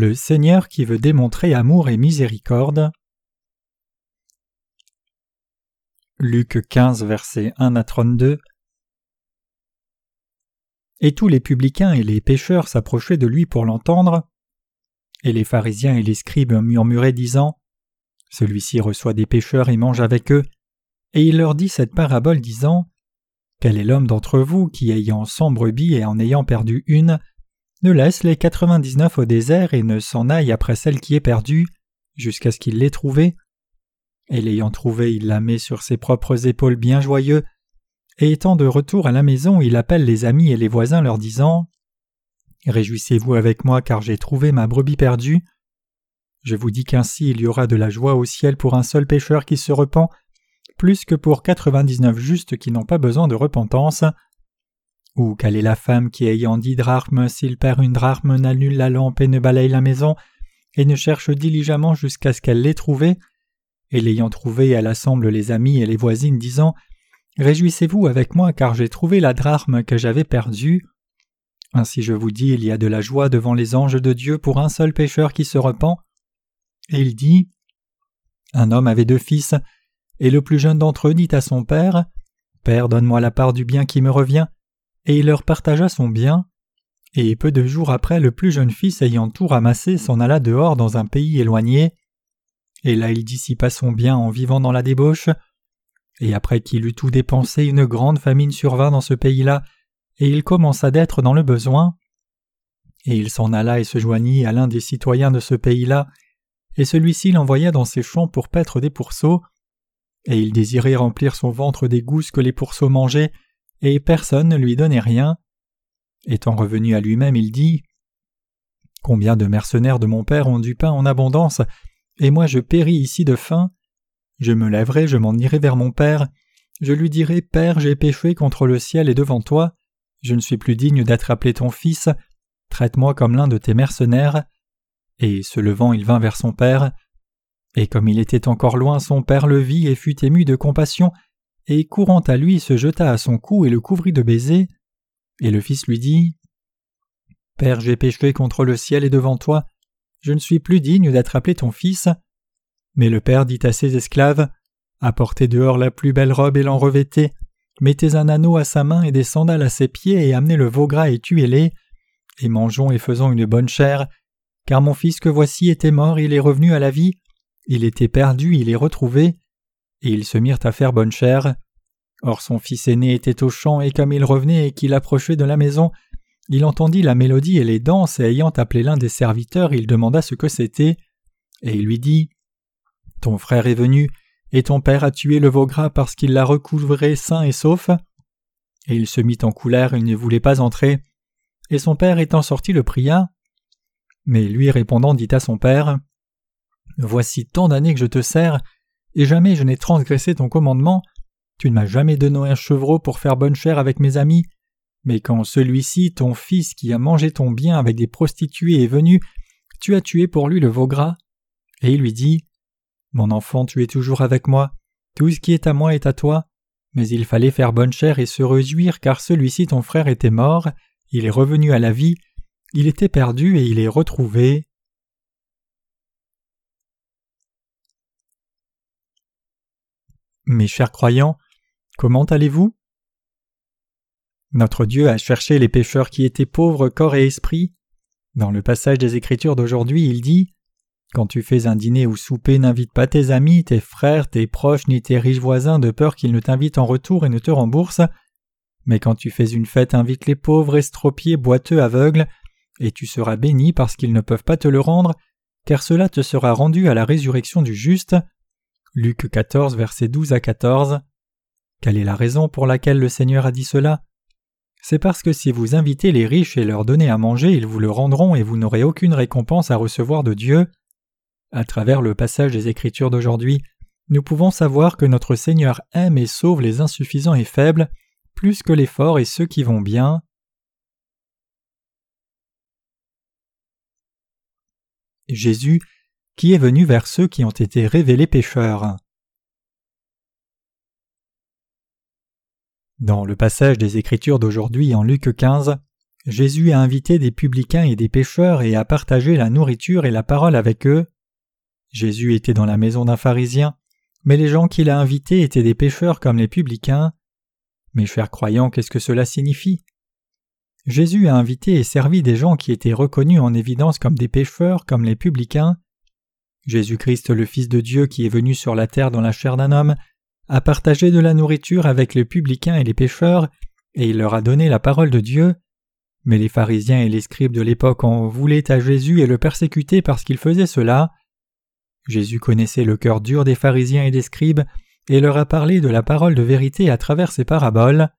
Le Seigneur qui veut démontrer amour et miséricorde. Luc 15, versets 1 à 32. Et tous les publicains et les pécheurs s'approchaient de lui pour l'entendre. Et les pharisiens et les scribes murmuraient, disant Celui-ci reçoit des pécheurs et mange avec eux. Et il leur dit cette parabole, disant Quel est l'homme d'entre vous qui, ayant cent brebis et en ayant perdu une, ne laisse les quatre-vingt-dix-neuf au désert et ne s'en aille après celle qui est perdue, jusqu'à ce qu'il l'ait trouvée Et l'ayant trouvée, il la met sur ses propres épaules bien joyeux, et étant de retour à la maison, il appelle les amis et les voisins leur disant Réjouissez-vous avec moi car j'ai trouvé ma brebis perdue. Je vous dis qu'ainsi il y aura de la joie au ciel pour un seul pécheur qui se repent, plus que pour quatre-vingt-dix-neuf justes qui n'ont pas besoin de repentance. Ou quelle est la femme qui ayant dix drachmes, s'il perd une drachme, n'annule la lampe et ne balaye la maison, et ne cherche diligemment jusqu'à ce qu'elle l'ait trouvée, et l'ayant trouvée, elle assemble les amis et les voisines, disant Réjouissez-vous avec moi, car j'ai trouvé la drachme que j'avais perdue. Ainsi je vous dis, il y a de la joie devant les anges de Dieu pour un seul pécheur qui se repent. Et il dit Un homme avait deux fils, et le plus jeune d'entre eux dit à son père Père, donne-moi la part du bien qui me revient. Et il leur partagea son bien. Et peu de jours après, le plus jeune fils ayant tout ramassé s'en alla dehors dans un pays éloigné. Et là il dissipa son bien en vivant dans la débauche. Et après qu'il eut tout dépensé, une grande famine survint dans ce pays-là, et il commença d'être dans le besoin. Et il s'en alla et se joignit à l'un des citoyens de ce pays-là, et celui-ci l'envoya dans ses champs pour paître des pourceaux. Et il désirait remplir son ventre des gousses que les pourceaux mangeaient, et personne ne lui donnait rien. Étant revenu à lui-même, il dit Combien de mercenaires de mon père ont du pain en abondance, et moi je péris ici de faim je me lèverai, je m'en irai vers mon Père. Je lui dirai Père, j'ai péché contre le ciel et devant toi. Je ne suis plus digne d'être appelé ton fils. Traite-moi comme l'un de tes mercenaires. Et se levant, il vint vers son père. Et comme il était encore loin, son père le vit et fut ému de compassion, et courant à lui, se jeta à son cou et le couvrit de baisers. Et le fils lui dit Père, j'ai péché contre le ciel et devant toi. Je ne suis plus digne d'être appelé ton fils. Mais le père dit à ses esclaves Apportez dehors la plus belle robe et l'en revêtez, mettez un anneau à sa main et des sandales à ses pieds et amenez le veau gras et tuez-les, et mangeons et faisons une bonne chair, car mon fils que voici était mort, il est revenu à la vie, il était perdu, il est retrouvé, et ils se mirent à faire bonne chair. Or son fils aîné était au champ, et comme il revenait et qu'il approchait de la maison, il entendit la mélodie et les danses, et ayant appelé l'un des serviteurs, il demanda ce que c'était, et il lui dit ton frère est venu, et ton père a tué le veau gras parce qu'il l'a recouvré sain et sauf. Et il se mit en colère et ne voulait pas entrer. Et son père étant sorti le pria. Mais lui répondant dit à son père Voici tant d'années que je te sers, et jamais je n'ai transgressé ton commandement. Tu ne m'as jamais donné un chevreau pour faire bonne chère avec mes amis. Mais quand celui-ci, ton fils qui a mangé ton bien avec des prostituées, est venu, tu as tué pour lui le veau gras. Et il lui dit mon enfant, tu es toujours avec moi, tout ce qui est à moi est à toi, mais il fallait faire bonne chère et se réjouir car celui-ci ton frère était mort, il est revenu à la vie, il était perdu et il est retrouvé. Mes chers croyants, comment allez-vous? Notre Dieu a cherché les pécheurs qui étaient pauvres corps et esprit. Dans le passage des Écritures d'aujourd'hui, il dit quand tu fais un dîner ou souper, n'invite pas tes amis, tes frères, tes proches ni tes riches voisins de peur qu'ils ne t'invitent en retour et ne te remboursent. Mais quand tu fais une fête, invite les pauvres, estropiés, boiteux, aveugles, et tu seras béni parce qu'ils ne peuvent pas te le rendre, car cela te sera rendu à la résurrection du juste. Luc 14, versets 12 à 14. Quelle est la raison pour laquelle le Seigneur a dit cela? C'est parce que si vous invitez les riches et leur donnez à manger, ils vous le rendront et vous n'aurez aucune récompense à recevoir de Dieu. À travers le passage des Écritures d'aujourd'hui, nous pouvons savoir que notre Seigneur aime et sauve les insuffisants et faibles, plus que les forts et ceux qui vont bien. Jésus, qui est venu vers ceux qui ont été révélés pécheurs. Dans le passage des Écritures d'aujourd'hui en Luc 15, Jésus a invité des publicains et des pécheurs et a partagé la nourriture et la parole avec eux. Jésus était dans la maison d'un pharisien, mais les gens qu'il a invités étaient des pécheurs comme les publicains. Mes chers croyants, qu'est-ce que cela signifie? Jésus a invité et servi des gens qui étaient reconnus en évidence comme des pécheurs, comme les publicains. Jésus-Christ, le Fils de Dieu qui est venu sur la terre dans la chair d'un homme, a partagé de la nourriture avec les publicains et les pécheurs, et il leur a donné la parole de Dieu. Mais les pharisiens et les scribes de l'époque en voulaient à Jésus et le persécutaient parce qu'il faisait cela. Jésus connaissait le cœur dur des pharisiens et des scribes, et leur a parlé de la parole de vérité à travers ses paraboles.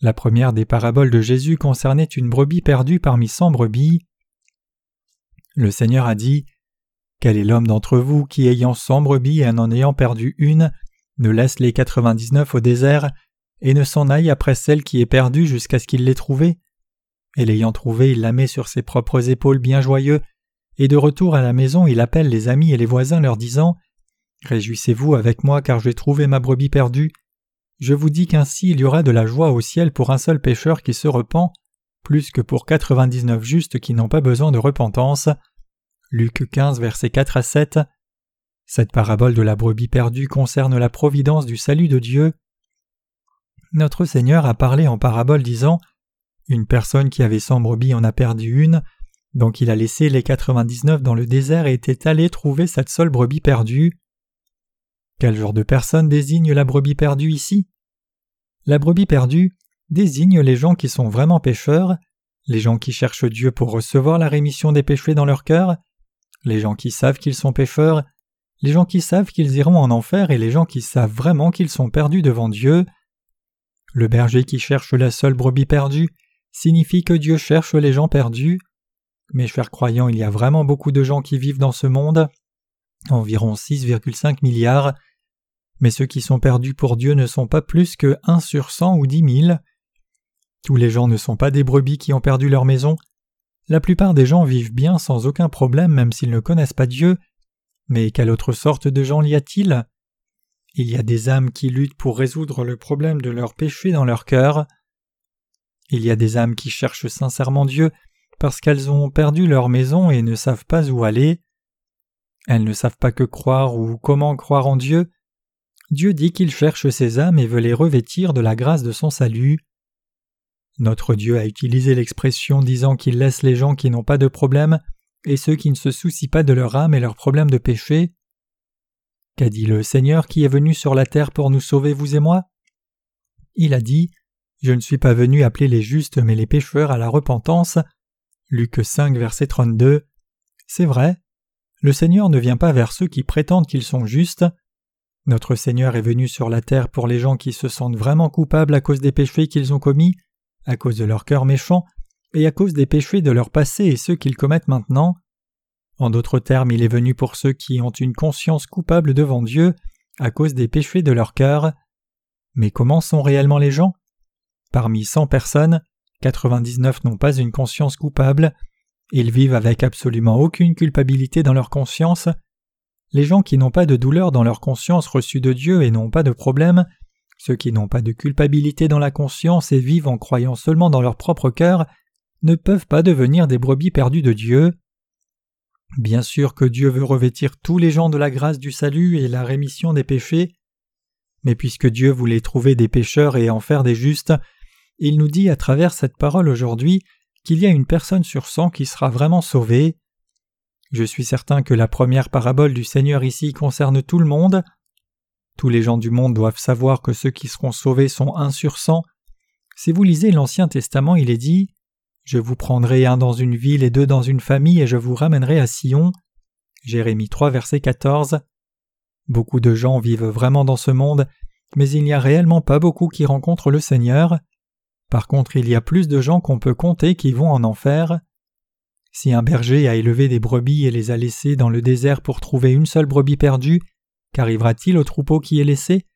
La première des paraboles de Jésus concernait une brebis perdue parmi cent brebis. Le Seigneur a dit Quel est l'homme d'entre vous qui, ayant cent brebis et en ayant perdu une, ne laisse les quatre-vingt-dix-neuf au désert et ne s'en aille après celle qui est perdue jusqu'à ce qu'il l'ait trouvée? Et l'ayant trouvée, il la met sur ses propres épaules bien joyeux, et de retour à la maison, il appelle les amis et les voisins leur disant Réjouissez-vous avec moi car j'ai trouvé ma brebis perdue. Je vous dis qu'ainsi il y aura de la joie au ciel pour un seul pécheur qui se repent, plus que pour quatre-vingt-dix-neuf justes qui n'ont pas besoin de repentance. Luc 15, versets 4 à 7. Cette parabole de la brebis perdue concerne la providence du salut de Dieu. Notre Seigneur a parlé en parabole disant Une personne qui avait cent brebis en a perdu une, donc il a laissé les quatre-vingt-dix-neuf dans le désert et était allé trouver cette seule brebis perdue. Quel genre de personne désigne la brebis perdue ici? La brebis perdue désigne les gens qui sont vraiment pécheurs, les gens qui cherchent Dieu pour recevoir la rémission des péchés dans leur cœur, les gens qui savent qu'ils sont pécheurs, les gens qui savent qu'ils iront en enfer et les gens qui savent vraiment qu'ils sont perdus devant Dieu. Le berger qui cherche la seule brebis perdue signifie que Dieu cherche les gens perdus. Mes chers croyants, il y a vraiment beaucoup de gens qui vivent dans ce monde, environ 6,5 milliards, mais ceux qui sont perdus pour Dieu ne sont pas plus que 1 sur 100 ou 10 000. Tous les gens ne sont pas des brebis qui ont perdu leur maison. La plupart des gens vivent bien sans aucun problème même s'ils ne connaissent pas Dieu. Mais quelle autre sorte de gens y a-t-il? Il y a des âmes qui luttent pour résoudre le problème de leur péché dans leur cœur. Il y a des âmes qui cherchent sincèrement Dieu parce qu'elles ont perdu leur maison et ne savent pas où aller. Elles ne savent pas que croire ou comment croire en Dieu. Dieu dit qu'il cherche ces âmes et veut les revêtir de la grâce de son salut. Notre Dieu a utilisé l'expression disant qu'il laisse les gens qui n'ont pas de problème et ceux qui ne se soucient pas de leur âme et leurs problèmes de péché. Qu'a dit le Seigneur qui est venu sur la terre pour nous sauver, vous et moi? Il a dit Je ne suis pas venu appeler les justes mais les pécheurs à la repentance. Luc 5, verset 32. C'est vrai. Le Seigneur ne vient pas vers ceux qui prétendent qu'ils sont justes. Notre Seigneur est venu sur la terre pour les gens qui se sentent vraiment coupables à cause des péchés qu'ils ont commis, à cause de leur cœur méchant, et à cause des péchés de leur passé et ceux qu'ils commettent maintenant. En d'autres termes, il est venu pour ceux qui ont une conscience coupable devant Dieu, à cause des péchés de leur cœur. Mais comment sont réellement les gens? Parmi cent personnes, 99 n'ont pas une conscience coupable, ils vivent avec absolument aucune culpabilité dans leur conscience. Les gens qui n'ont pas de douleur dans leur conscience reçue de Dieu et n'ont pas de problème, ceux qui n'ont pas de culpabilité dans la conscience et vivent en croyant seulement dans leur propre cœur, ne peuvent pas devenir des brebis perdues de Dieu. Bien sûr que Dieu veut revêtir tous les gens de la grâce du salut et la rémission des péchés, mais puisque Dieu voulait trouver des pécheurs et en faire des justes, il nous dit à travers cette parole aujourd'hui qu'il y a une personne sur cent qui sera vraiment sauvée. Je suis certain que la première parabole du Seigneur ici concerne tout le monde. Tous les gens du monde doivent savoir que ceux qui seront sauvés sont un sur cent. Si vous lisez l'Ancien Testament, il est dit Je vous prendrai un dans une ville et deux dans une famille et je vous ramènerai à Sion. Jérémie 3, verset 14. Beaucoup de gens vivent vraiment dans ce monde, mais il n'y a réellement pas beaucoup qui rencontrent le Seigneur. Par contre, il y a plus de gens qu'on peut compter qui vont en enfer. Si un berger a élevé des brebis et les a laissées dans le désert pour trouver une seule brebis perdue, qu'arrivera-t-il au troupeau qui est laissé?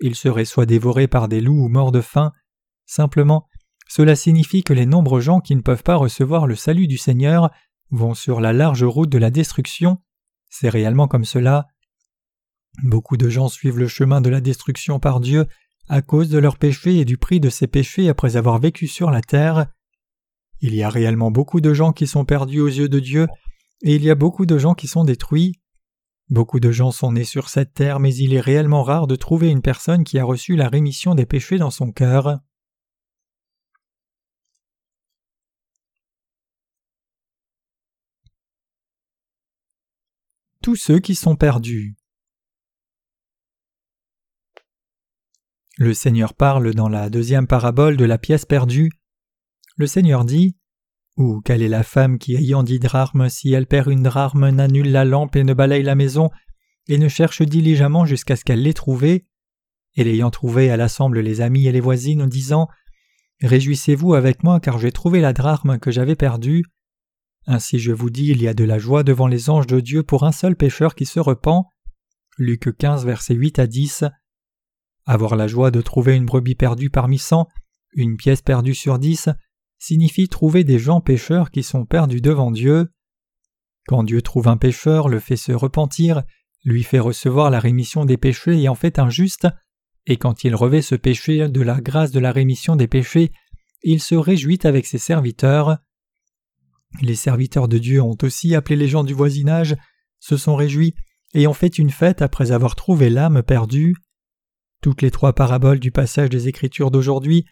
Il serait soit dévoré par des loups ou mort de faim. Simplement, cela signifie que les nombreux gens qui ne peuvent pas recevoir le salut du Seigneur vont sur la large route de la destruction. C'est réellement comme cela. Beaucoup de gens suivent le chemin de la destruction par Dieu à cause de leurs péchés et du prix de ces péchés après avoir vécu sur la terre. Il y a réellement beaucoup de gens qui sont perdus aux yeux de Dieu, et il y a beaucoup de gens qui sont détruits. Beaucoup de gens sont nés sur cette terre, mais il est réellement rare de trouver une personne qui a reçu la rémission des péchés dans son cœur. Tous ceux qui sont perdus. Le Seigneur parle dans la deuxième parabole de la pièce perdue. Le Seigneur dit Ou quelle est la femme qui, ayant dix drachmes, si elle perd une drachme, n'annule la lampe et ne balaye la maison, et ne cherche diligemment jusqu'à ce qu'elle l'ait trouvée? Et l'ayant trouvée, elle assemble les amis et les voisines, en disant Réjouissez-vous avec moi, car j'ai trouvé la drachme que j'avais perdue. Ainsi je vous dis, il y a de la joie devant les anges de Dieu pour un seul pécheur qui se repent. Luc 15, versets 8 à 10. Avoir la joie de trouver une brebis perdue parmi cent, une pièce perdue sur dix, signifie trouver des gens pécheurs qui sont perdus devant Dieu. Quand Dieu trouve un pécheur, le fait se repentir, lui fait recevoir la rémission des péchés et en fait un juste, et quand il revêt ce péché de la grâce de la rémission des péchés, il se réjouit avec ses serviteurs. Les serviteurs de Dieu ont aussi appelé les gens du voisinage, se sont réjouis et ont fait une fête après avoir trouvé l'âme perdue. Toutes les trois paraboles du passage des Écritures d'aujourd'hui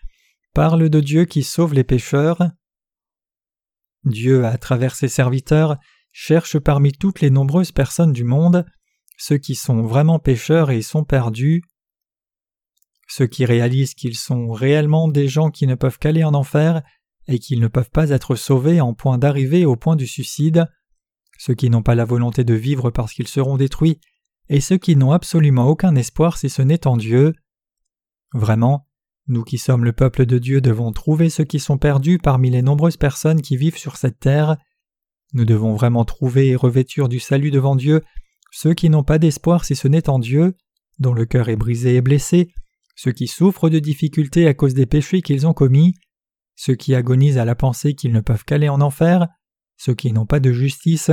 parlent de Dieu qui sauve les pécheurs. Dieu, à travers ses serviteurs, cherche parmi toutes les nombreuses personnes du monde ceux qui sont vraiment pécheurs et sont perdus. Ceux qui réalisent qu'ils sont réellement des gens qui ne peuvent qu'aller en enfer et qu'ils ne peuvent pas être sauvés en point d'arrivée au point du suicide, ceux qui n'ont pas la volonté de vivre parce qu'ils seront détruits et ceux qui n'ont absolument aucun espoir si ce n'est en Dieu. Vraiment, nous qui sommes le peuple de Dieu devons trouver ceux qui sont perdus parmi les nombreuses personnes qui vivent sur cette terre. Nous devons vraiment trouver et revêtir du salut devant Dieu ceux qui n'ont pas d'espoir si ce n'est en Dieu, dont le cœur est brisé et blessé, ceux qui souffrent de difficultés à cause des péchés qu'ils ont commis, ceux qui agonisent à la pensée qu'ils ne peuvent qu'aller en enfer, ceux qui n'ont pas de justice,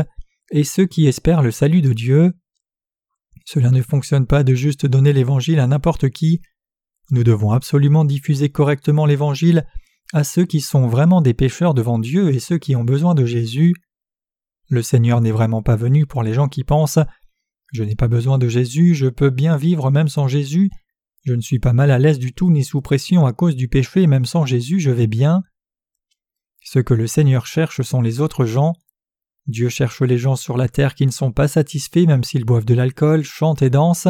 et ceux qui espèrent le salut de Dieu. Cela ne fonctionne pas de juste donner l'Évangile à n'importe qui. Nous devons absolument diffuser correctement l'Évangile à ceux qui sont vraiment des pécheurs devant Dieu et ceux qui ont besoin de Jésus. Le Seigneur n'est vraiment pas venu pour les gens qui pensent Je n'ai pas besoin de Jésus, je peux bien vivre même sans Jésus, je ne suis pas mal à l'aise du tout ni sous pression à cause du péché, même sans Jésus je vais bien. Ce que le Seigneur cherche sont les autres gens, Dieu cherche les gens sur la terre qui ne sont pas satisfaits même s'ils boivent de l'alcool, chantent et dansent.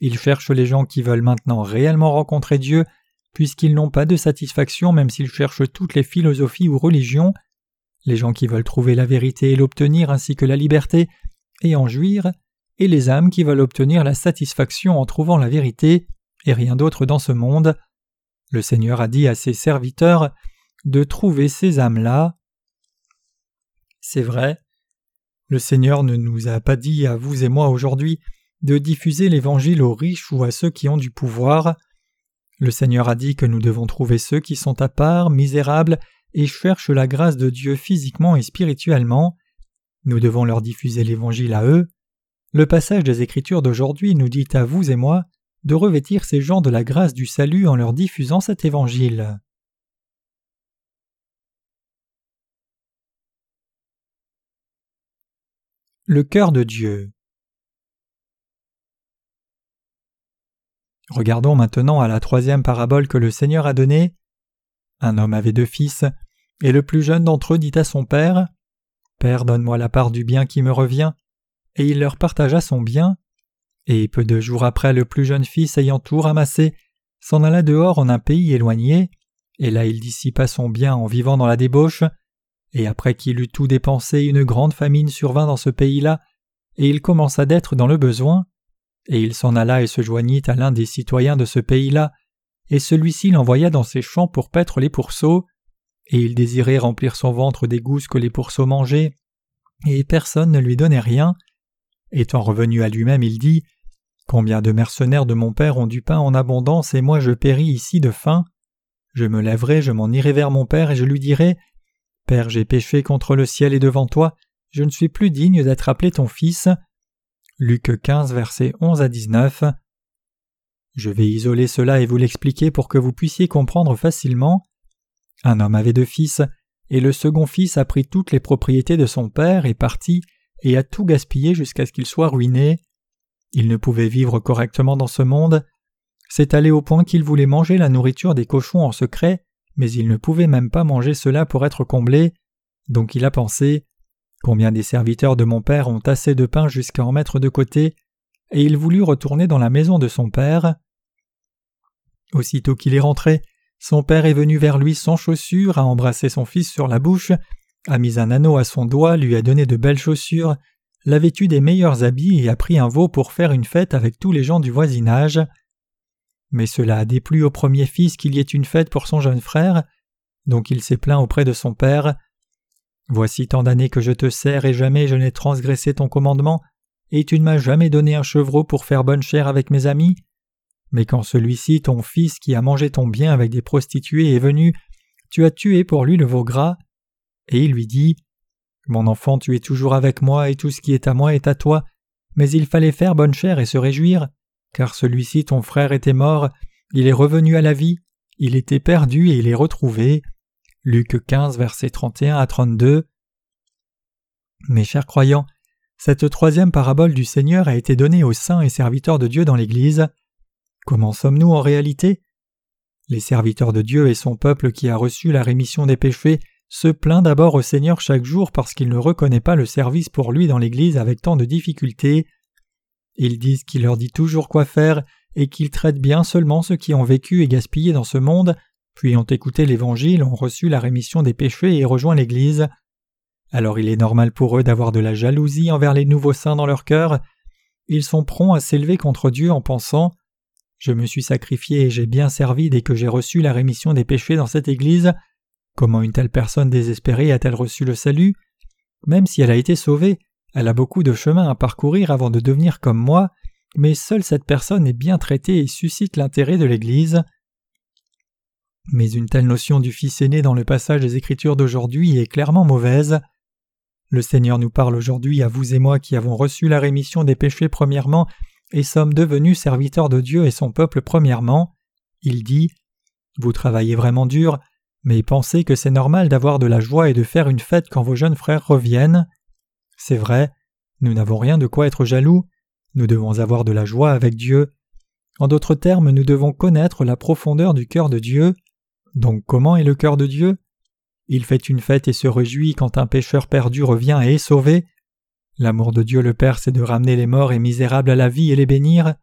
Il cherche les gens qui veulent maintenant réellement rencontrer Dieu, puisqu'ils n'ont pas de satisfaction même s'ils cherchent toutes les philosophies ou religions. Les gens qui veulent trouver la vérité et l'obtenir ainsi que la liberté et en jouir, et les âmes qui veulent obtenir la satisfaction en trouvant la vérité et rien d'autre dans ce monde. Le Seigneur a dit à ses serviteurs de trouver ces âmes-là. C'est vrai. Le Seigneur ne nous a pas dit à vous et moi aujourd'hui de diffuser l'Évangile aux riches ou à ceux qui ont du pouvoir. Le Seigneur a dit que nous devons trouver ceux qui sont à part, misérables, et cherchent la grâce de Dieu physiquement et spirituellement. Nous devons leur diffuser l'Évangile à eux. Le passage des Écritures d'aujourd'hui nous dit à vous et moi de revêtir ces gens de la grâce du salut en leur diffusant cet Évangile. Le cœur de Dieu. Regardons maintenant à la troisième parabole que le Seigneur a donnée. Un homme avait deux fils, et le plus jeune d'entre eux dit à son père Père, donne-moi la part du bien qui me revient. Et il leur partagea son bien. Et peu de jours après, le plus jeune fils, ayant tout ramassé, s'en alla dehors en un pays éloigné, et là il dissipa son bien en vivant dans la débauche. Et après qu'il eut tout dépensé, une grande famine survint dans ce pays-là, et il commença d'être dans le besoin. Et il s'en alla et se joignit à l'un des citoyens de ce pays-là, et celui-ci l'envoya dans ses champs pour paître les pourceaux, et il désirait remplir son ventre des gousses que les pourceaux mangeaient, et personne ne lui donnait rien. Étant revenu à lui-même, il dit Combien de mercenaires de mon père ont du pain en abondance, et moi je péris ici de faim. Je me lèverai, je m'en irai vers mon père, et je lui dirai Père, j'ai péché contre le ciel et devant toi, je ne suis plus digne d'être appelé ton fils. Luc 15, versets 11 à 19. Je vais isoler cela et vous l'expliquer pour que vous puissiez comprendre facilement. Un homme avait deux fils. et le second fils a pris toutes les propriétés de son père et parti et a tout gaspillé jusqu'à ce qu'il soit ruiné. Il ne pouvait vivre correctement dans ce monde. C'est allé au point qu'il voulait manger la nourriture des cochons en secret, mais il ne pouvait même pas manger cela pour être comblé. Donc il a pensé Combien des serviteurs de mon père ont assez de pain jusqu'à en mettre de côté Et il voulut retourner dans la maison de son père. Aussitôt qu'il est rentré, son père est venu vers lui sans chaussures, a embrassé son fils sur la bouche, a mis un anneau à son doigt, lui a donné de belles chaussures, l'a vêtu des meilleurs habits et a pris un veau pour faire une fête avec tous les gens du voisinage. Mais cela a déplu au premier fils qu'il y ait une fête pour son jeune frère, donc il s'est plaint auprès de son père. Voici tant d'années que je te sers et jamais je n'ai transgressé ton commandement, et tu ne m'as jamais donné un chevreau pour faire bonne chère avec mes amis. Mais quand celui-ci, ton fils qui a mangé ton bien avec des prostituées, est venu, tu as tué pour lui le veau gras. Et il lui dit Mon enfant, tu es toujours avec moi, et tout ce qui est à moi est à toi, mais il fallait faire bonne chère et se réjouir, car celui-ci, ton frère, était mort, il est revenu à la vie, il était perdu et il est retrouvé. Luc 15, versets 31 à 32. Mes chers croyants, cette troisième parabole du Seigneur a été donnée aux saints et serviteurs de Dieu dans l'Église. Comment sommes-nous en réalité? Les serviteurs de Dieu et son peuple qui a reçu la rémission des péchés se plaint d'abord au Seigneur chaque jour parce qu'il ne reconnaît pas le service pour lui dans l'Église avec tant de difficultés. Ils disent qu'il leur dit toujours quoi faire et qu'il traite bien seulement ceux qui ont vécu et gaspillé dans ce monde, puis ont écouté l'Évangile, ont reçu la rémission des péchés et rejoint l'Église. Alors il est normal pour eux d'avoir de la jalousie envers les nouveaux saints dans leur cœur. Ils sont prompts à s'élever contre Dieu en pensant je me suis sacrifié et j'ai bien servi dès que j'ai reçu la rémission des péchés dans cette Église. Comment une telle personne désespérée a-t-elle reçu le salut? Même si elle a été sauvée, elle a beaucoup de chemin à parcourir avant de devenir comme moi, mais seule cette personne est bien traitée et suscite l'intérêt de l'Église. Mais une telle notion du Fils aîné dans le passage des Écritures d'aujourd'hui est clairement mauvaise. Le Seigneur nous parle aujourd'hui à vous et moi qui avons reçu la rémission des péchés premièrement et sommes devenus serviteurs de Dieu et son peuple premièrement. Il dit Vous travaillez vraiment dur, mais pensez que c'est normal d'avoir de la joie et de faire une fête quand vos jeunes frères reviennent. C'est vrai, nous n'avons rien de quoi être jaloux, nous devons avoir de la joie avec Dieu. En d'autres termes, nous devons connaître la profondeur du cœur de Dieu. Donc comment est le cœur de Dieu? Il fait une fête et se réjouit quand un pécheur perdu revient et est sauvé. L'amour de Dieu le Père, c'est de ramener les morts et misérables à la vie et les bénir.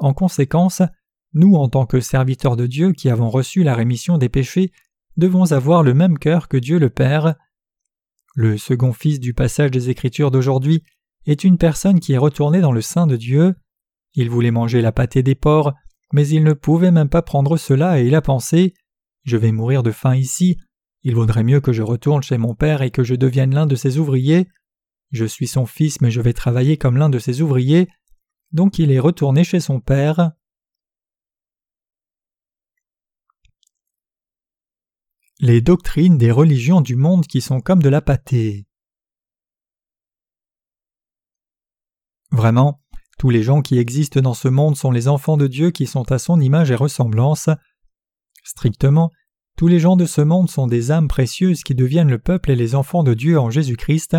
En conséquence, nous, en tant que serviteurs de Dieu qui avons reçu la rémission des péchés, devons avoir le même cœur que Dieu le Père. Le second fils du passage des Écritures d'aujourd'hui est une personne qui est retournée dans le sein de Dieu. Il voulait manger la pâtée des porcs, mais il ne pouvait même pas prendre cela et il a pensé Je vais mourir de faim ici, il vaudrait mieux que je retourne chez mon père et que je devienne l'un de ses ouvriers. Je suis son fils, mais je vais travailler comme l'un de ses ouvriers. Donc il est retourné chez son père. Les doctrines des religions du monde qui sont comme de la pâtée. Vraiment, tous les gens qui existent dans ce monde sont les enfants de Dieu qui sont à son image et ressemblance. Strictement, tous les gens de ce monde sont des âmes précieuses qui deviennent le peuple et les enfants de Dieu en Jésus-Christ.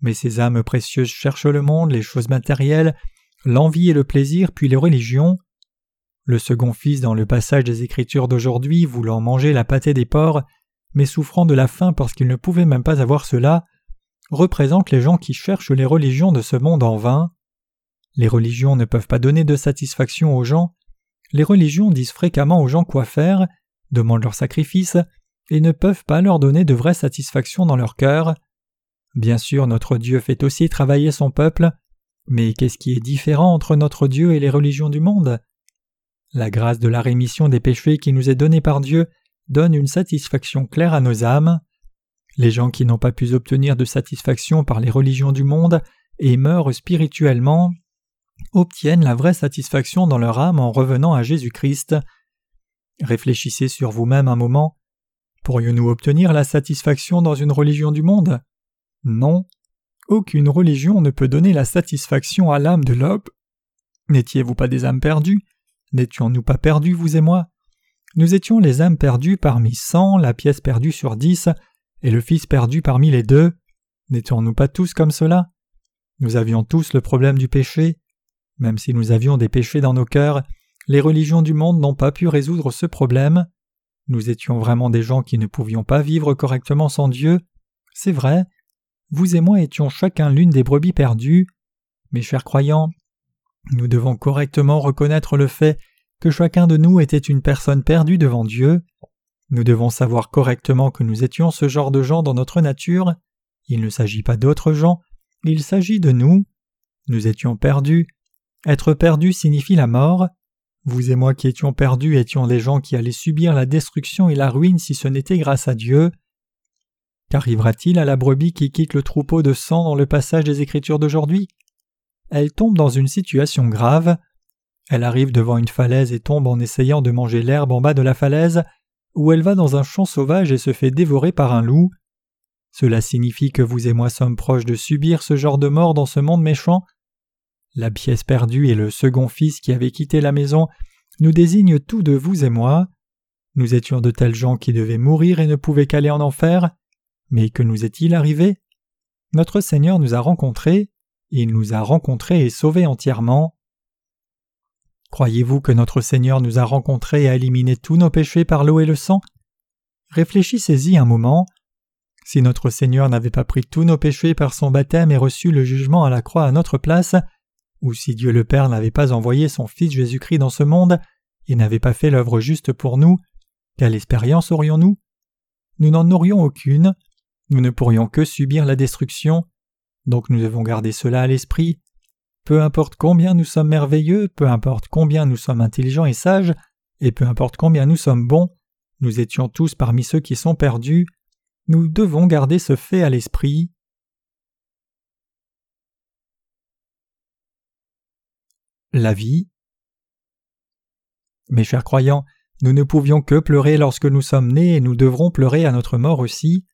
Mais ces âmes précieuses cherchent le monde, les choses matérielles, l'envie et le plaisir, puis les religions. Le second fils dans le passage des Écritures d'aujourd'hui, voulant manger la pâtée des porcs, mais souffrant de la faim parce qu'il ne pouvait même pas avoir cela, représente les gens qui cherchent les religions de ce monde en vain. Les religions ne peuvent pas donner de satisfaction aux gens. Les religions disent fréquemment aux gens quoi faire, demandent leur sacrifice, et ne peuvent pas leur donner de vraie satisfaction dans leur cœur. Bien sûr, notre Dieu fait aussi travailler son peuple, mais qu'est-ce qui est différent entre notre Dieu et les religions du monde? La grâce de la rémission des péchés qui nous est donnée par Dieu donne une satisfaction claire à nos âmes. Les gens qui n'ont pas pu obtenir de satisfaction par les religions du monde et meurent spirituellement obtiennent la vraie satisfaction dans leur âme en revenant à Jésus-Christ. Réfléchissez sur vous-même un moment. Pourrions-nous obtenir la satisfaction dans une religion du monde? Non, aucune religion ne peut donner la satisfaction à l'âme de l'homme. N'étiez-vous pas des âmes perdues? N'étions-nous pas perdus, vous et moi? Nous étions les âmes perdues parmi cent, la pièce perdue sur dix, et le fils perdu parmi les deux. N'étions-nous pas tous comme cela? Nous avions tous le problème du péché. Même si nous avions des péchés dans nos cœurs, les religions du monde n'ont pas pu résoudre ce problème. Nous étions vraiment des gens qui ne pouvions pas vivre correctement sans Dieu. C'est vrai. Vous et moi étions chacun l'une des brebis perdues. Mes chers croyants, nous devons correctement reconnaître le fait que chacun de nous était une personne perdue devant Dieu. Nous devons savoir correctement que nous étions ce genre de gens dans notre nature. Il ne s'agit pas d'autres gens, il s'agit de nous. Nous étions perdus. Être perdu signifie la mort. Vous et moi qui étions perdus étions des gens qui allaient subir la destruction et la ruine si ce n'était grâce à Dieu. Qu'arrivera-t-il à la brebis qui quitte le troupeau de sang dans le passage des Écritures d'aujourd'hui? Elle tombe dans une situation grave. Elle arrive devant une falaise et tombe en essayant de manger l'herbe en bas de la falaise, ou elle va dans un champ sauvage et se fait dévorer par un loup. Cela signifie que vous et moi sommes proches de subir ce genre de mort dans ce monde méchant. La pièce perdue et le second fils qui avait quitté la maison nous désignent tous de vous et moi. Nous étions de tels gens qui devaient mourir et ne pouvaient qu'aller en enfer. Mais que nous est-il arrivé? Notre Seigneur nous a rencontrés, il nous a rencontrés et sauvés entièrement. Croyez-vous que notre Seigneur nous a rencontrés et a éliminé tous nos péchés par l'eau et le sang? Réfléchissez-y un moment. Si notre Seigneur n'avait pas pris tous nos péchés par son baptême et reçu le jugement à la croix à notre place, ou si Dieu le Père n'avait pas envoyé son Fils Jésus-Christ dans ce monde et n'avait pas fait l'œuvre juste pour nous, quelle expérience aurions-nous? Nous n'en aurions aucune, nous ne pourrions que subir la destruction, donc nous devons garder cela à l'esprit. Peu importe combien nous sommes merveilleux, peu importe combien nous sommes intelligents et sages, et peu importe combien nous sommes bons, nous étions tous parmi ceux qui sont perdus, nous devons garder ce fait à l'esprit. La vie. Mes chers croyants, nous ne pouvions que pleurer lorsque nous sommes nés et nous devrons pleurer à notre mort aussi.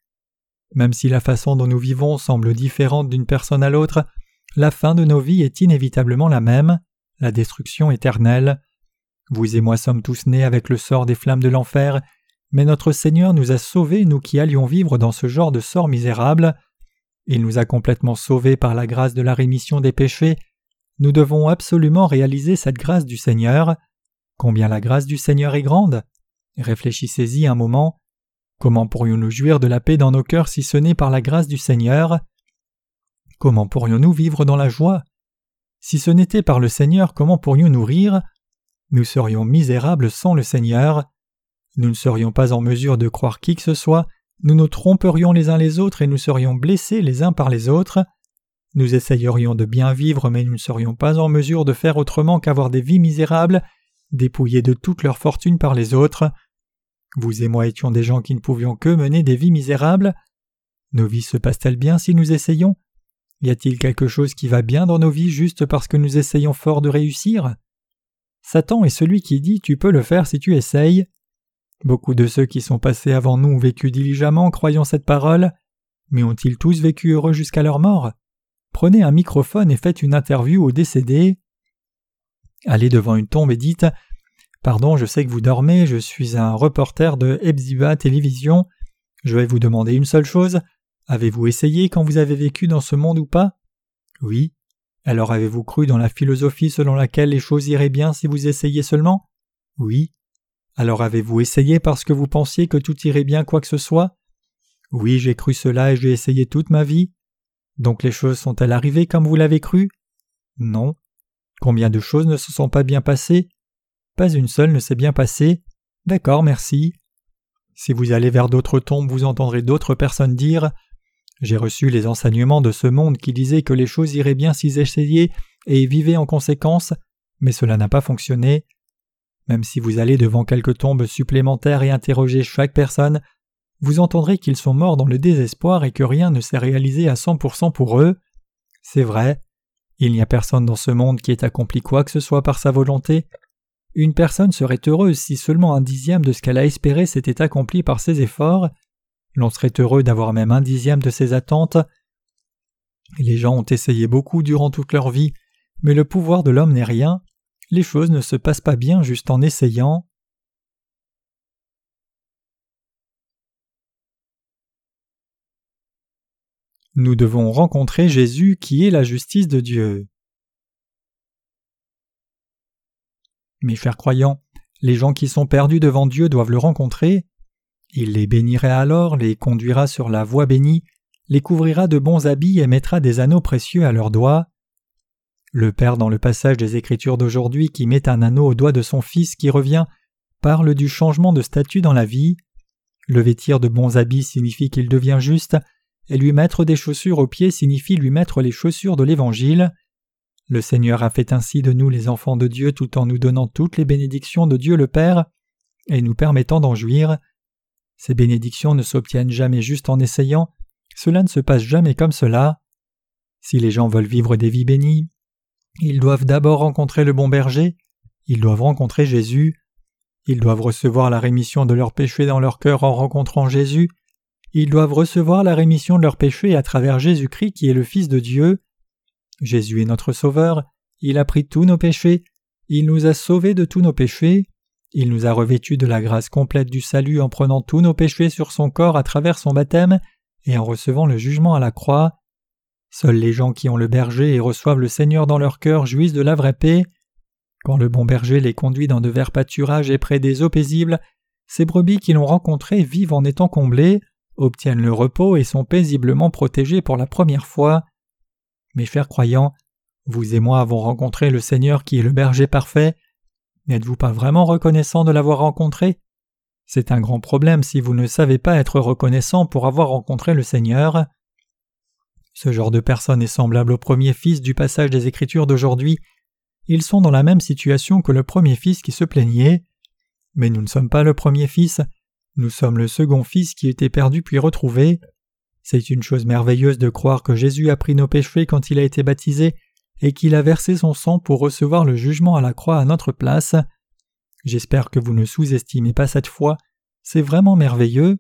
Même si la façon dont nous vivons semble différente d'une personne à l'autre, la fin de nos vies est inévitablement la même, la destruction éternelle. Vous et moi sommes tous nés avec le sort des flammes de l'enfer, mais notre Seigneur nous a sauvés, nous qui allions vivre dans ce genre de sort misérable. Il nous a complètement sauvés par la grâce de la rémission des péchés nous devons absolument réaliser cette grâce du Seigneur. Combien la grâce du Seigneur est grande Réfléchissez-y un moment. Comment pourrions-nous jouir de la paix dans nos cœurs si ce n'est par la grâce du Seigneur? Comment pourrions-nous vivre dans la joie? Si ce n'était par le Seigneur, comment pourrions-nous rire? Nous serions misérables sans le Seigneur. Nous ne serions pas en mesure de croire qui que ce soit, nous nous tromperions les uns les autres et nous serions blessés les uns par les autres. Nous essayerions de bien vivre, mais nous ne serions pas en mesure de faire autrement qu'avoir des vies misérables, dépouillées de toute leur fortune par les autres. Vous et moi étions des gens qui ne pouvions que mener des vies misérables. Nos vies se passent-elles bien si nous essayons? Y a-t-il quelque chose qui va bien dans nos vies juste parce que nous essayons fort de réussir? Satan est celui qui dit Tu peux le faire si tu essayes. Beaucoup de ceux qui sont passés avant nous ont vécu diligemment croyant cette parole, mais ont-ils tous vécu heureux jusqu'à leur mort? Prenez un microphone et faites une interview au décédé. Allez devant une tombe et dites Pardon, je sais que vous dormez, je suis un reporter de Ebziba Télévision. Je vais vous demander une seule chose. Avez-vous essayé quand vous avez vécu dans ce monde ou pas? Oui. Alors avez-vous cru dans la philosophie selon laquelle les choses iraient bien si vous essayiez seulement? Oui. Alors avez-vous essayé parce que vous pensiez que tout irait bien quoi que ce soit? Oui, j'ai cru cela et j'ai essayé toute ma vie. Donc les choses sont-elles arrivées comme vous l'avez cru? Non. Combien de choses ne se sont pas bien passées? Pas une seule ne s'est bien passée. D'accord, merci. Si vous allez vers d'autres tombes, vous entendrez d'autres personnes dire J'ai reçu les enseignements de ce monde qui disaient que les choses iraient bien s'ils essayaient et vivaient en conséquence, mais cela n'a pas fonctionné. Même si vous allez devant quelques tombes supplémentaires et interrogez chaque personne, vous entendrez qu'ils sont morts dans le désespoir et que rien ne s'est réalisé à 100% pour eux. C'est vrai. Il n'y a personne dans ce monde qui ait accompli quoi que ce soit par sa volonté. Une personne serait heureuse si seulement un dixième de ce qu'elle a espéré s'était accompli par ses efforts. L'on serait heureux d'avoir même un dixième de ses attentes. Les gens ont essayé beaucoup durant toute leur vie, mais le pouvoir de l'homme n'est rien. Les choses ne se passent pas bien juste en essayant. Nous devons rencontrer Jésus qui est la justice de Dieu. Mes chers croyants, les gens qui sont perdus devant Dieu doivent le rencontrer. Il les bénirait alors, les conduira sur la voie bénie, les couvrira de bons habits et mettra des anneaux précieux à leurs doigts. Le Père dans le passage des Écritures d'aujourd'hui qui met un anneau au doigt de son Fils qui revient parle du changement de statut dans la vie. Le vêtir de bons habits signifie qu'il devient juste, et lui mettre des chaussures aux pieds signifie lui mettre les chaussures de l'Évangile. Le Seigneur a fait ainsi de nous les enfants de Dieu tout en nous donnant toutes les bénédictions de Dieu le Père et nous permettant d'en jouir. Ces bénédictions ne s'obtiennent jamais juste en essayant, cela ne se passe jamais comme cela. Si les gens veulent vivre des vies bénies, ils doivent d'abord rencontrer le bon berger, ils doivent rencontrer Jésus, ils doivent recevoir la rémission de leurs péchés dans leur cœur en rencontrant Jésus, ils doivent recevoir la rémission de leurs péchés à travers Jésus-Christ qui est le Fils de Dieu, Jésus est notre Sauveur, il a pris tous nos péchés, il nous a sauvés de tous nos péchés, il nous a revêtus de la grâce complète du salut en prenant tous nos péchés sur son corps à travers son baptême et en recevant le jugement à la croix. Seuls les gens qui ont le berger et reçoivent le Seigneur dans leur cœur jouissent de la vraie paix. Quand le bon berger les conduit dans de verts pâturages et près des eaux paisibles, ces brebis qui l'ont rencontré vivent en étant comblés, obtiennent le repos et sont paisiblement protégés pour la première fois. Mes chers croyants, vous et moi avons rencontré le Seigneur qui est le berger parfait. N'êtes-vous pas vraiment reconnaissant de l'avoir rencontré? C'est un grand problème si vous ne savez pas être reconnaissant pour avoir rencontré le Seigneur. Ce genre de personne est semblable au premier fils du passage des Écritures d'aujourd'hui. Ils sont dans la même situation que le premier fils qui se plaignait. Mais nous ne sommes pas le premier fils, nous sommes le second fils qui était perdu puis retrouvé. C'est une chose merveilleuse de croire que Jésus a pris nos péchés quand il a été baptisé et qu'il a versé son sang pour recevoir le jugement à la croix à notre place. J'espère que vous ne sous-estimez pas cette foi, c'est vraiment merveilleux.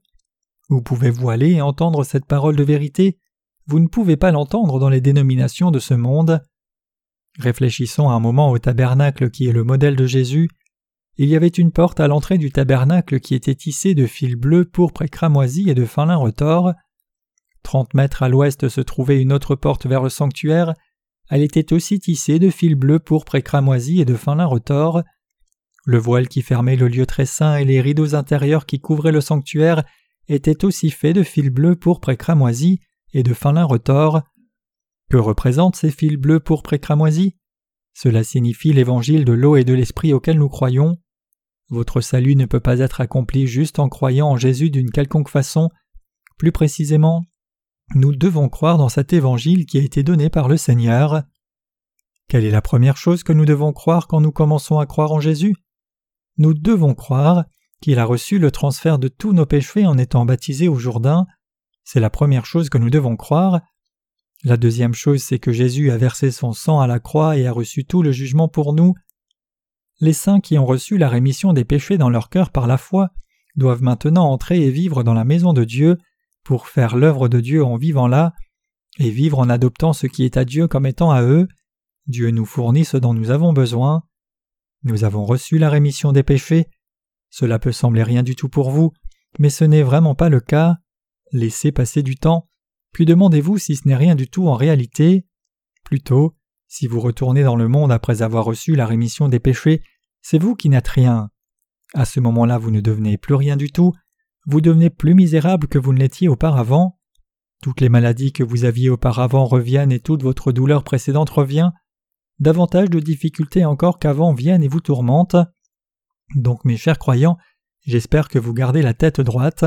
Où pouvez-vous aller et entendre cette parole de vérité? Vous ne pouvez pas l'entendre dans les dénominations de ce monde. Réfléchissons un moment au tabernacle qui est le modèle de Jésus. Il y avait une porte à l'entrée du tabernacle qui était tissée de fils bleus, pourpre et cramoisi et de fin lin retors. Trente mètres à l'ouest se trouvait une autre porte vers le sanctuaire. Elle était aussi tissée de fils bleus pourpre et cramoisis et de fin lin retors. Le voile qui fermait le lieu très saint et les rideaux intérieurs qui couvraient le sanctuaire étaient aussi faits de fils bleus pourpre et cramoisis et de fin lin retors. Que représentent ces fils bleus pourpre et cramoisis? Cela signifie l'évangile de l'eau et de l'esprit auquel nous croyons. Votre salut ne peut pas être accompli juste en croyant en Jésus d'une quelconque façon. Plus précisément, nous devons croire dans cet évangile qui a été donné par le Seigneur. Quelle est la première chose que nous devons croire quand nous commençons à croire en Jésus? Nous devons croire qu'il a reçu le transfert de tous nos péchés en étant baptisé au Jourdain. C'est la première chose que nous devons croire. La deuxième chose, c'est que Jésus a versé son sang à la croix et a reçu tout le jugement pour nous. Les saints qui ont reçu la rémission des péchés dans leur cœur par la foi doivent maintenant entrer et vivre dans la maison de Dieu pour faire l'œuvre de Dieu en vivant là, et vivre en adoptant ce qui est à Dieu comme étant à eux, Dieu nous fournit ce dont nous avons besoin. Nous avons reçu la rémission des péchés. Cela peut sembler rien du tout pour vous, mais ce n'est vraiment pas le cas. Laissez passer du temps, puis demandez-vous si ce n'est rien du tout en réalité. Plutôt, si vous retournez dans le monde après avoir reçu la rémission des péchés, c'est vous qui n'êtes rien. À ce moment-là, vous ne devenez plus rien du tout, vous devenez plus misérable que vous ne l'étiez auparavant. Toutes les maladies que vous aviez auparavant reviennent et toute votre douleur précédente revient. Davantage de difficultés encore qu'avant viennent et vous tourmentent. Donc mes chers croyants, j'espère que vous gardez la tête droite.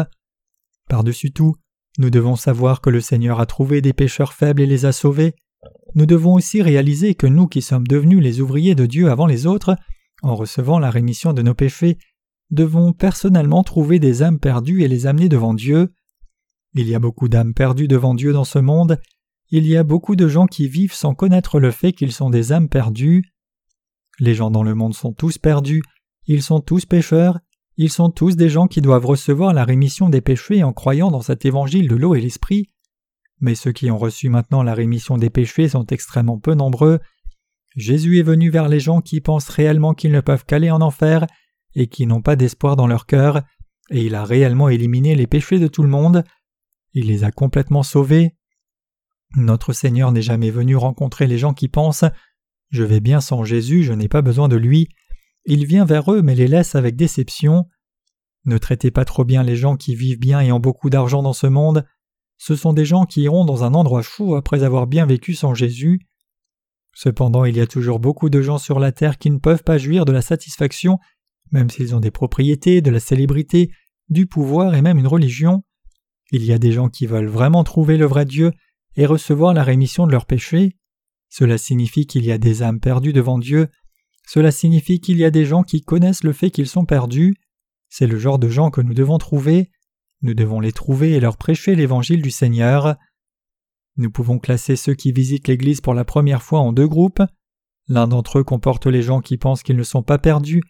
Par-dessus tout, nous devons savoir que le Seigneur a trouvé des pécheurs faibles et les a sauvés. Nous devons aussi réaliser que nous qui sommes devenus les ouvriers de Dieu avant les autres, en recevant la rémission de nos péchés, devons personnellement trouver des âmes perdues et les amener devant Dieu. Il y a beaucoup d'âmes perdues devant Dieu dans ce monde, il y a beaucoup de gens qui vivent sans connaître le fait qu'ils sont des âmes perdues. Les gens dans le monde sont tous perdus, ils sont tous pécheurs, ils sont tous des gens qui doivent recevoir la rémission des péchés en croyant dans cet évangile de l'eau et l'esprit. Mais ceux qui ont reçu maintenant la rémission des péchés sont extrêmement peu nombreux. Jésus est venu vers les gens qui pensent réellement qu'ils ne peuvent qu'aller en enfer et qui n'ont pas d'espoir dans leur cœur, et il a réellement éliminé les péchés de tout le monde, il les a complètement sauvés. Notre Seigneur n'est jamais venu rencontrer les gens qui pensent Je vais bien sans Jésus, je n'ai pas besoin de lui. Il vient vers eux mais les laisse avec déception. Ne traitez pas trop bien les gens qui vivent bien et ont beaucoup d'argent dans ce monde. Ce sont des gens qui iront dans un endroit fou après avoir bien vécu sans Jésus. Cependant, il y a toujours beaucoup de gens sur la terre qui ne peuvent pas jouir de la satisfaction, même s'ils ont des propriétés, de la célébrité, du pouvoir et même une religion. Il y a des gens qui veulent vraiment trouver le vrai Dieu et recevoir la rémission de leurs péchés. Cela signifie qu'il y a des âmes perdues devant Dieu. Cela signifie qu'il y a des gens qui connaissent le fait qu'ils sont perdus. C'est le genre de gens que nous devons trouver. Nous devons les trouver et leur prêcher l'évangile du Seigneur. Nous pouvons classer ceux qui visitent l'Église pour la première fois en deux groupes. L'un d'entre eux comporte les gens qui pensent qu'ils ne sont pas perdus.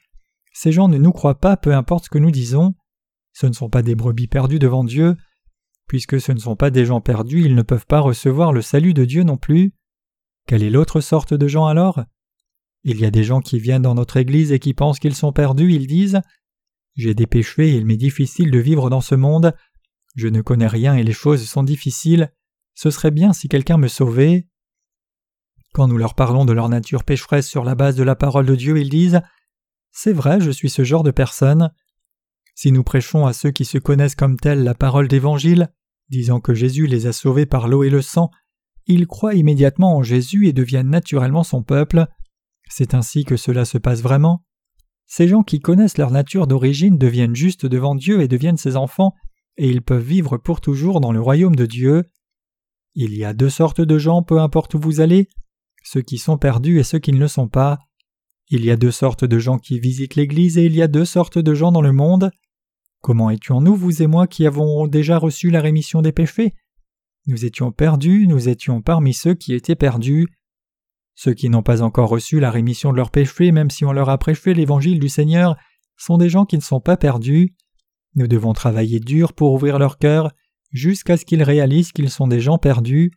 Ces gens ne nous croient pas peu importe ce que nous disons. Ce ne sont pas des brebis perdues devant Dieu. Puisque ce ne sont pas des gens perdus, ils ne peuvent pas recevoir le salut de Dieu non plus. Quelle est l'autre sorte de gens alors? Il y a des gens qui viennent dans notre Église et qui pensent qu'ils sont perdus, ils disent J'ai des péchés et il m'est difficile de vivre dans ce monde. Je ne connais rien et les choses sont difficiles. Ce serait bien si quelqu'un me sauvait. Quand nous leur parlons de leur nature pécheresse sur la base de la parole de Dieu, ils disent C'est vrai, je suis ce genre de personne. Si nous prêchons à ceux qui se connaissent comme tels la parole d'Évangile, disant que Jésus les a sauvés par l'eau et le sang, ils croient immédiatement en Jésus et deviennent naturellement son peuple. C'est ainsi que cela se passe vraiment. Ces gens qui connaissent leur nature d'origine deviennent justes devant Dieu et deviennent ses enfants, et ils peuvent vivre pour toujours dans le royaume de Dieu. Il y a deux sortes de gens, peu importe où vous allez, ceux qui sont perdus et ceux qui ne le sont pas. Il y a deux sortes de gens qui visitent l'Église et il y a deux sortes de gens dans le monde. Comment étions-nous, vous et moi, qui avons déjà reçu la rémission des péchés? Nous étions perdus, nous étions parmi ceux qui étaient perdus. Ceux qui n'ont pas encore reçu la rémission de leurs péchés, même si on leur a prêché l'évangile du Seigneur, sont des gens qui ne sont pas perdus. Nous devons travailler dur pour ouvrir leur cœur jusqu'à ce qu'ils réalisent qu'ils sont des gens perdus.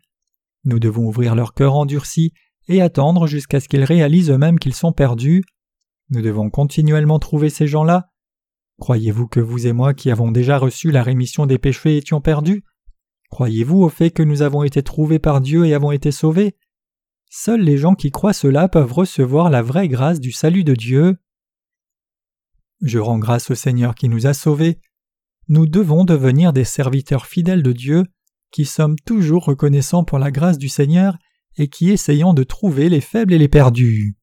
Nous devons ouvrir leur cœur endurci et attendre jusqu'à ce qu'ils réalisent eux-mêmes qu'ils sont perdus. Nous devons continuellement trouver ces gens-là. Croyez-vous que vous et moi qui avons déjà reçu la rémission des péchés étions perdus? Croyez-vous au fait que nous avons été trouvés par Dieu et avons été sauvés? Seuls les gens qui croient cela peuvent recevoir la vraie grâce du salut de Dieu. Je rends grâce au Seigneur qui nous a sauvés nous devons devenir des serviteurs fidèles de Dieu, qui sommes toujours reconnaissants pour la grâce du Seigneur et qui essayons de trouver les faibles et les perdus.